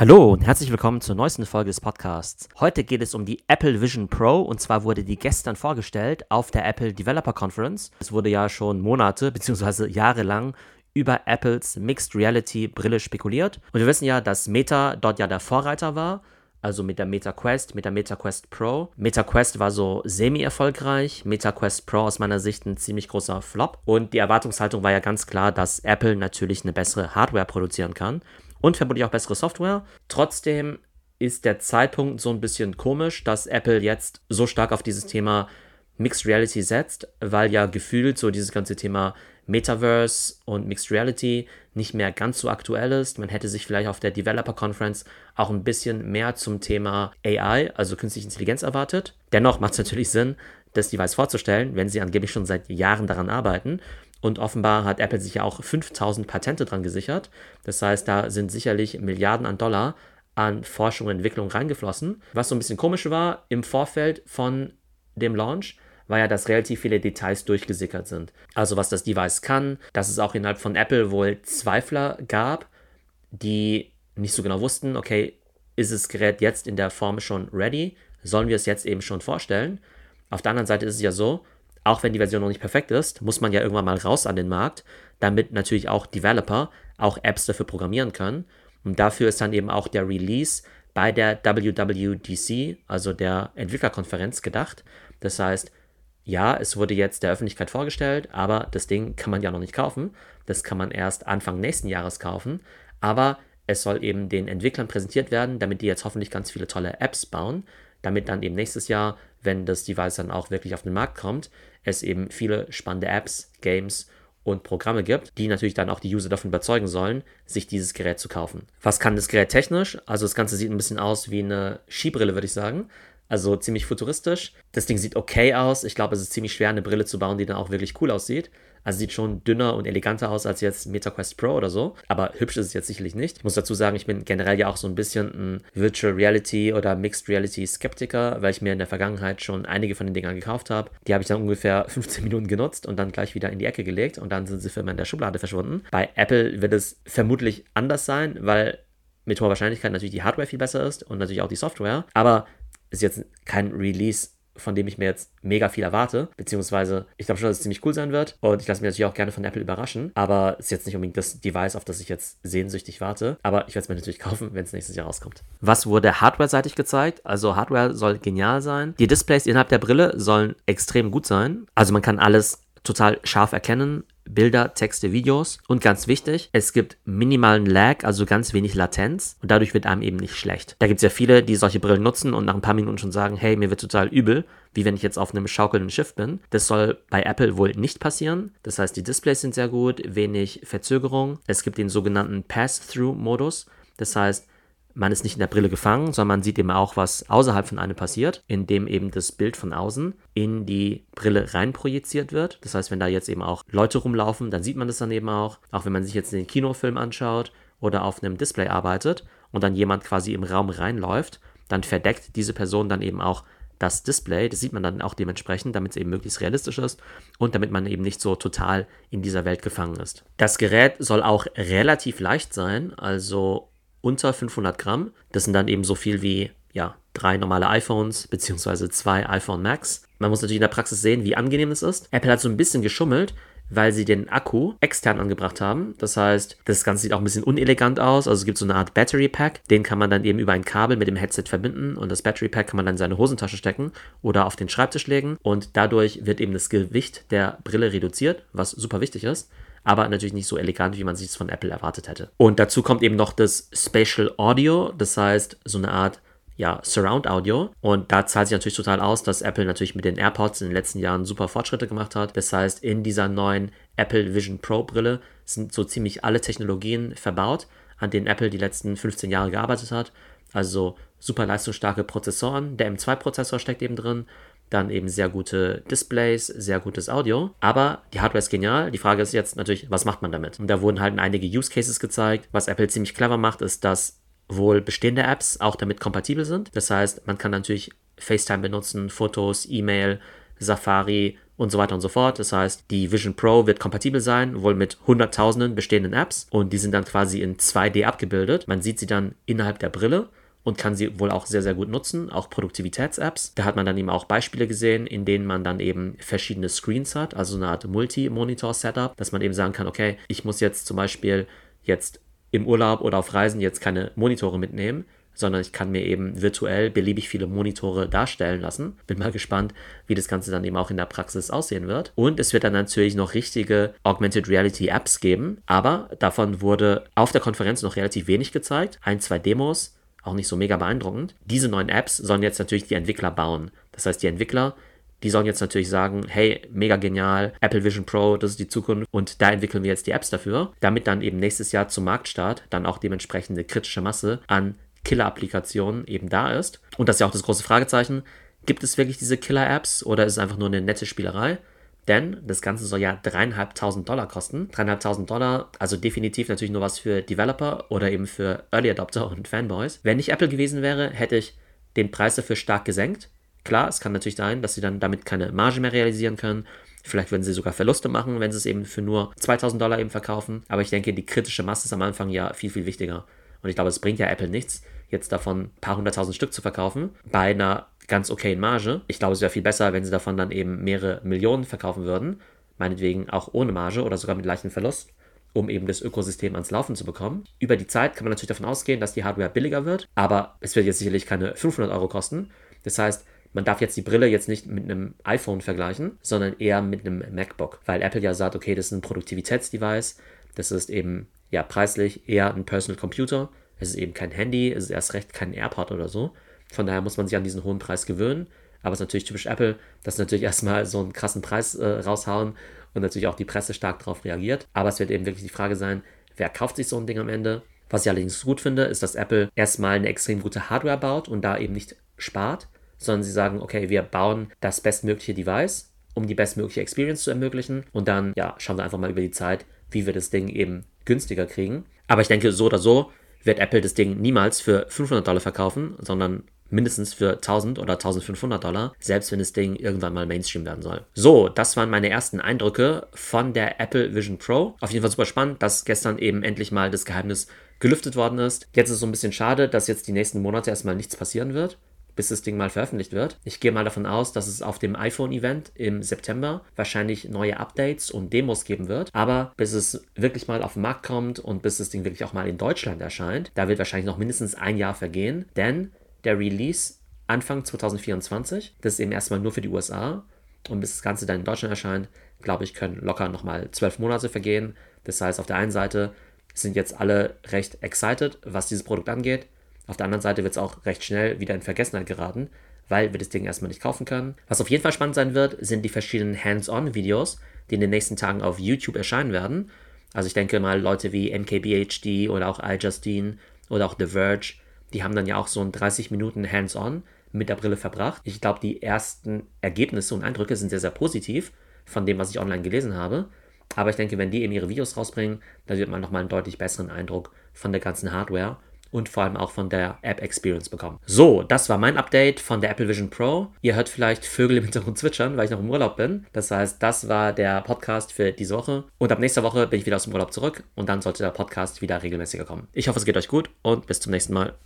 Hallo und herzlich willkommen zur neuesten Folge des Podcasts. Heute geht es um die Apple Vision Pro und zwar wurde die gestern vorgestellt auf der Apple Developer Conference. Es wurde ja schon Monate bzw. Jahre lang über Apples Mixed Reality Brille spekuliert und wir wissen ja, dass Meta dort ja der Vorreiter war. Also mit der Meta Quest, mit der Meta Quest Pro. Meta Quest war so semi-erfolgreich. Meta Quest Pro aus meiner Sicht ein ziemlich großer Flop. Und die Erwartungshaltung war ja ganz klar, dass Apple natürlich eine bessere Hardware produzieren kann und vermutlich auch bessere Software. Trotzdem ist der Zeitpunkt so ein bisschen komisch, dass Apple jetzt so stark auf dieses Thema Mixed Reality setzt, weil ja gefühlt so dieses ganze Thema Metaverse und Mixed Reality nicht mehr ganz so aktuell ist. Man hätte sich vielleicht auf der Developer Conference auch ein bisschen mehr zum Thema AI, also künstliche Intelligenz, erwartet. Dennoch macht es natürlich Sinn, das Device vorzustellen, wenn sie angeblich schon seit Jahren daran arbeiten. Und offenbar hat Apple sich ja auch 5000 Patente dran gesichert. Das heißt, da sind sicherlich Milliarden an Dollar an Forschung und Entwicklung reingeflossen. Was so ein bisschen komisch war, im Vorfeld von dem Launch war ja, dass relativ viele Details durchgesickert sind. Also was das Device kann, dass es auch innerhalb von Apple wohl Zweifler gab, die nicht so genau wussten, okay, ist das Gerät jetzt in der Form schon ready? Sollen wir es jetzt eben schon vorstellen? Auf der anderen Seite ist es ja so, auch wenn die Version noch nicht perfekt ist, muss man ja irgendwann mal raus an den Markt, damit natürlich auch Developer auch Apps dafür programmieren können. Und dafür ist dann eben auch der Release bei der WWDC, also der Entwicklerkonferenz, gedacht. Das heißt, ja, es wurde jetzt der Öffentlichkeit vorgestellt, aber das Ding kann man ja noch nicht kaufen. Das kann man erst Anfang nächsten Jahres kaufen. Aber es soll eben den Entwicklern präsentiert werden, damit die jetzt hoffentlich ganz viele tolle Apps bauen, damit dann eben nächstes Jahr, wenn das Device dann auch wirklich auf den Markt kommt, es eben viele spannende Apps, Games und Programme gibt, die natürlich dann auch die User davon überzeugen sollen, sich dieses Gerät zu kaufen. Was kann das Gerät technisch? Also das Ganze sieht ein bisschen aus wie eine Skibrille, würde ich sagen. Also ziemlich futuristisch. Das Ding sieht okay aus. Ich glaube, es ist ziemlich schwer, eine Brille zu bauen, die dann auch wirklich cool aussieht. Also sieht schon dünner und eleganter aus als jetzt MetaQuest Pro oder so. Aber hübsch ist es jetzt sicherlich nicht. Ich muss dazu sagen, ich bin generell ja auch so ein bisschen ein Virtual Reality oder Mixed Reality Skeptiker, weil ich mir in der Vergangenheit schon einige von den Dingern gekauft habe. Die habe ich dann ungefähr 15 Minuten genutzt und dann gleich wieder in die Ecke gelegt und dann sind sie für immer in der Schublade verschwunden. Bei Apple wird es vermutlich anders sein, weil mit hoher Wahrscheinlichkeit natürlich die Hardware viel besser ist und natürlich auch die Software. Aber ist jetzt kein Release, von dem ich mir jetzt mega viel erwarte, beziehungsweise ich glaube schon, dass es ziemlich cool sein wird und ich lasse mich natürlich auch gerne von Apple überraschen, aber es ist jetzt nicht unbedingt das Device, auf das ich jetzt sehnsüchtig warte, aber ich werde es mir natürlich kaufen, wenn es nächstes Jahr rauskommt. Was wurde hardware-seitig gezeigt? Also Hardware soll genial sein. Die Displays innerhalb der Brille sollen extrem gut sein. Also man kann alles total scharf erkennen. Bilder, Texte, Videos. Und ganz wichtig, es gibt minimalen Lag, also ganz wenig Latenz und dadurch wird einem eben nicht schlecht. Da gibt es ja viele, die solche Brillen nutzen und nach ein paar Minuten schon sagen, hey, mir wird total übel, wie wenn ich jetzt auf einem schaukelnden Schiff bin. Das soll bei Apple wohl nicht passieren. Das heißt, die Displays sind sehr gut, wenig Verzögerung. Es gibt den sogenannten Pass-Through-Modus. Das heißt, man ist nicht in der Brille gefangen, sondern man sieht eben auch, was außerhalb von einem passiert, indem eben das Bild von außen in die Brille rein projiziert wird. Das heißt, wenn da jetzt eben auch Leute rumlaufen, dann sieht man das dann eben auch. Auch wenn man sich jetzt den Kinofilm anschaut oder auf einem Display arbeitet und dann jemand quasi im Raum reinläuft, dann verdeckt diese Person dann eben auch das Display. Das sieht man dann auch dementsprechend, damit es eben möglichst realistisch ist und damit man eben nicht so total in dieser Welt gefangen ist. Das Gerät soll auch relativ leicht sein, also unter 500 Gramm. Das sind dann eben so viel wie ja, drei normale iPhones beziehungsweise zwei iPhone Max. Man muss natürlich in der Praxis sehen, wie angenehm es ist. Apple hat so ein bisschen geschummelt, weil sie den Akku extern angebracht haben. Das heißt, das Ganze sieht auch ein bisschen unelegant aus. Also es gibt so eine Art Battery Pack. Den kann man dann eben über ein Kabel mit dem Headset verbinden und das Battery Pack kann man dann in seine Hosentasche stecken oder auf den Schreibtisch legen und dadurch wird eben das Gewicht der Brille reduziert, was super wichtig ist aber natürlich nicht so elegant, wie man sich es von Apple erwartet hätte. Und dazu kommt eben noch das Spatial Audio, das heißt so eine Art ja, Surround Audio. Und da zahlt sich natürlich total aus, dass Apple natürlich mit den AirPods in den letzten Jahren super Fortschritte gemacht hat. Das heißt, in dieser neuen Apple Vision Pro Brille sind so ziemlich alle Technologien verbaut, an denen Apple die letzten 15 Jahre gearbeitet hat. Also super leistungsstarke Prozessoren. Der M2-Prozessor steckt eben drin dann eben sehr gute Displays, sehr gutes Audio. Aber die Hardware ist genial. Die Frage ist jetzt natürlich, was macht man damit? Und da wurden halt einige Use Cases gezeigt. Was Apple ziemlich clever macht, ist, dass wohl bestehende Apps auch damit kompatibel sind. Das heißt, man kann natürlich FaceTime benutzen, Fotos, E-Mail, Safari und so weiter und so fort. Das heißt, die Vision Pro wird kompatibel sein, wohl mit hunderttausenden bestehenden Apps und die sind dann quasi in 2D abgebildet. Man sieht sie dann innerhalb der Brille und kann sie wohl auch sehr, sehr gut nutzen, auch Produktivitäts-Apps. Da hat man dann eben auch Beispiele gesehen, in denen man dann eben verschiedene Screens hat, also eine Art Multi-Monitor-Setup, dass man eben sagen kann, okay, ich muss jetzt zum Beispiel jetzt im Urlaub oder auf Reisen jetzt keine Monitore mitnehmen, sondern ich kann mir eben virtuell beliebig viele Monitore darstellen lassen. Bin mal gespannt, wie das Ganze dann eben auch in der Praxis aussehen wird. Und es wird dann natürlich noch richtige Augmented Reality Apps geben, aber davon wurde auf der Konferenz noch relativ wenig gezeigt. Ein, zwei Demos, auch nicht so mega beeindruckend. Diese neuen Apps sollen jetzt natürlich die Entwickler bauen. Das heißt, die Entwickler die sollen jetzt natürlich sagen, hey, mega genial, Apple Vision Pro, das ist die Zukunft und da entwickeln wir jetzt die Apps dafür, damit dann eben nächstes Jahr zum Marktstart dann auch dementsprechende kritische Masse an Killer-Applikationen eben da ist. Und das ist ja auch das große Fragezeichen. Gibt es wirklich diese Killer-Apps oder ist es einfach nur eine nette Spielerei? Denn das Ganze soll ja dreieinhalbtausend Dollar kosten. Dreieinhalbtausend Dollar, also definitiv natürlich nur was für Developer oder eben für Early Adopter und Fanboys. Wenn ich Apple gewesen wäre, hätte ich den Preis dafür stark gesenkt. Klar, es kann natürlich sein, dass sie dann damit keine Marge mehr realisieren können. Vielleicht würden sie sogar Verluste machen, wenn sie es eben für nur 2000 Dollar eben verkaufen. Aber ich denke, die kritische Masse ist am Anfang ja viel, viel wichtiger. Und ich glaube, es bringt ja Apple nichts, jetzt davon ein paar hunderttausend Stück zu verkaufen, bei einer ganz okayen Marge. Ich glaube, es wäre viel besser, wenn sie davon dann eben mehrere Millionen verkaufen würden, meinetwegen auch ohne Marge oder sogar mit leichtem Verlust um eben das Ökosystem ans Laufen zu bekommen. Über die Zeit kann man natürlich davon ausgehen, dass die Hardware billiger wird, aber es wird jetzt sicherlich keine 500 Euro kosten. Das heißt, man darf jetzt die Brille jetzt nicht mit einem iPhone vergleichen, sondern eher mit einem MacBook, weil Apple ja sagt, okay, das ist ein Produktivitätsdevice, das ist eben ja preislich eher ein Personal Computer es ist eben kein Handy, es ist erst recht kein AirPod oder so. Von daher muss man sich an diesen hohen Preis gewöhnen. Aber es ist natürlich typisch Apple, dass sie natürlich erstmal so einen krassen Preis äh, raushauen und natürlich auch die Presse stark darauf reagiert. Aber es wird eben wirklich die Frage sein, wer kauft sich so ein Ding am Ende? Was ich allerdings gut finde, ist, dass Apple erstmal eine extrem gute Hardware baut und da eben nicht spart, sondern sie sagen, okay, wir bauen das bestmögliche Device, um die bestmögliche Experience zu ermöglichen. Und dann, ja, schauen wir einfach mal über die Zeit, wie wir das Ding eben günstiger kriegen. Aber ich denke, so oder so wird Apple das Ding niemals für 500 Dollar verkaufen, sondern mindestens für 1000 oder 1500 Dollar, selbst wenn das Ding irgendwann mal Mainstream werden soll. So, das waren meine ersten Eindrücke von der Apple Vision Pro. Auf jeden Fall super spannend, dass gestern eben endlich mal das Geheimnis gelüftet worden ist. Jetzt ist es so ein bisschen schade, dass jetzt die nächsten Monate erstmal nichts passieren wird bis das Ding mal veröffentlicht wird. Ich gehe mal davon aus, dass es auf dem iPhone-Event im September wahrscheinlich neue Updates und Demos geben wird. Aber bis es wirklich mal auf den Markt kommt und bis das Ding wirklich auch mal in Deutschland erscheint, da wird wahrscheinlich noch mindestens ein Jahr vergehen. Denn der Release Anfang 2024, das ist eben erstmal nur für die USA. Und bis das Ganze dann in Deutschland erscheint, glaube ich, können locker nochmal zwölf Monate vergehen. Das heißt, auf der einen Seite sind jetzt alle recht excited, was dieses Produkt angeht. Auf der anderen Seite wird es auch recht schnell wieder in Vergessenheit geraten, weil wir das Ding erstmal nicht kaufen können. Was auf jeden Fall spannend sein wird, sind die verschiedenen Hands-on-Videos, die in den nächsten Tagen auf YouTube erscheinen werden. Also ich denke mal, Leute wie MKBHD oder auch iJustine oder auch The Verge, die haben dann ja auch so ein 30 Minuten Hands-on mit der Brille verbracht. Ich glaube, die ersten Ergebnisse und Eindrücke sind sehr, sehr positiv von dem, was ich online gelesen habe. Aber ich denke, wenn die eben ihre Videos rausbringen, dann wird man nochmal einen deutlich besseren Eindruck von der ganzen Hardware und vor allem auch von der App Experience bekommen. So, das war mein Update von der Apple Vision Pro. Ihr hört vielleicht Vögel im Hintergrund zwitschern, weil ich noch im Urlaub bin. Das heißt, das war der Podcast für diese Woche. Und ab nächster Woche bin ich wieder aus dem Urlaub zurück und dann sollte der Podcast wieder regelmäßiger kommen. Ich hoffe, es geht euch gut und bis zum nächsten Mal.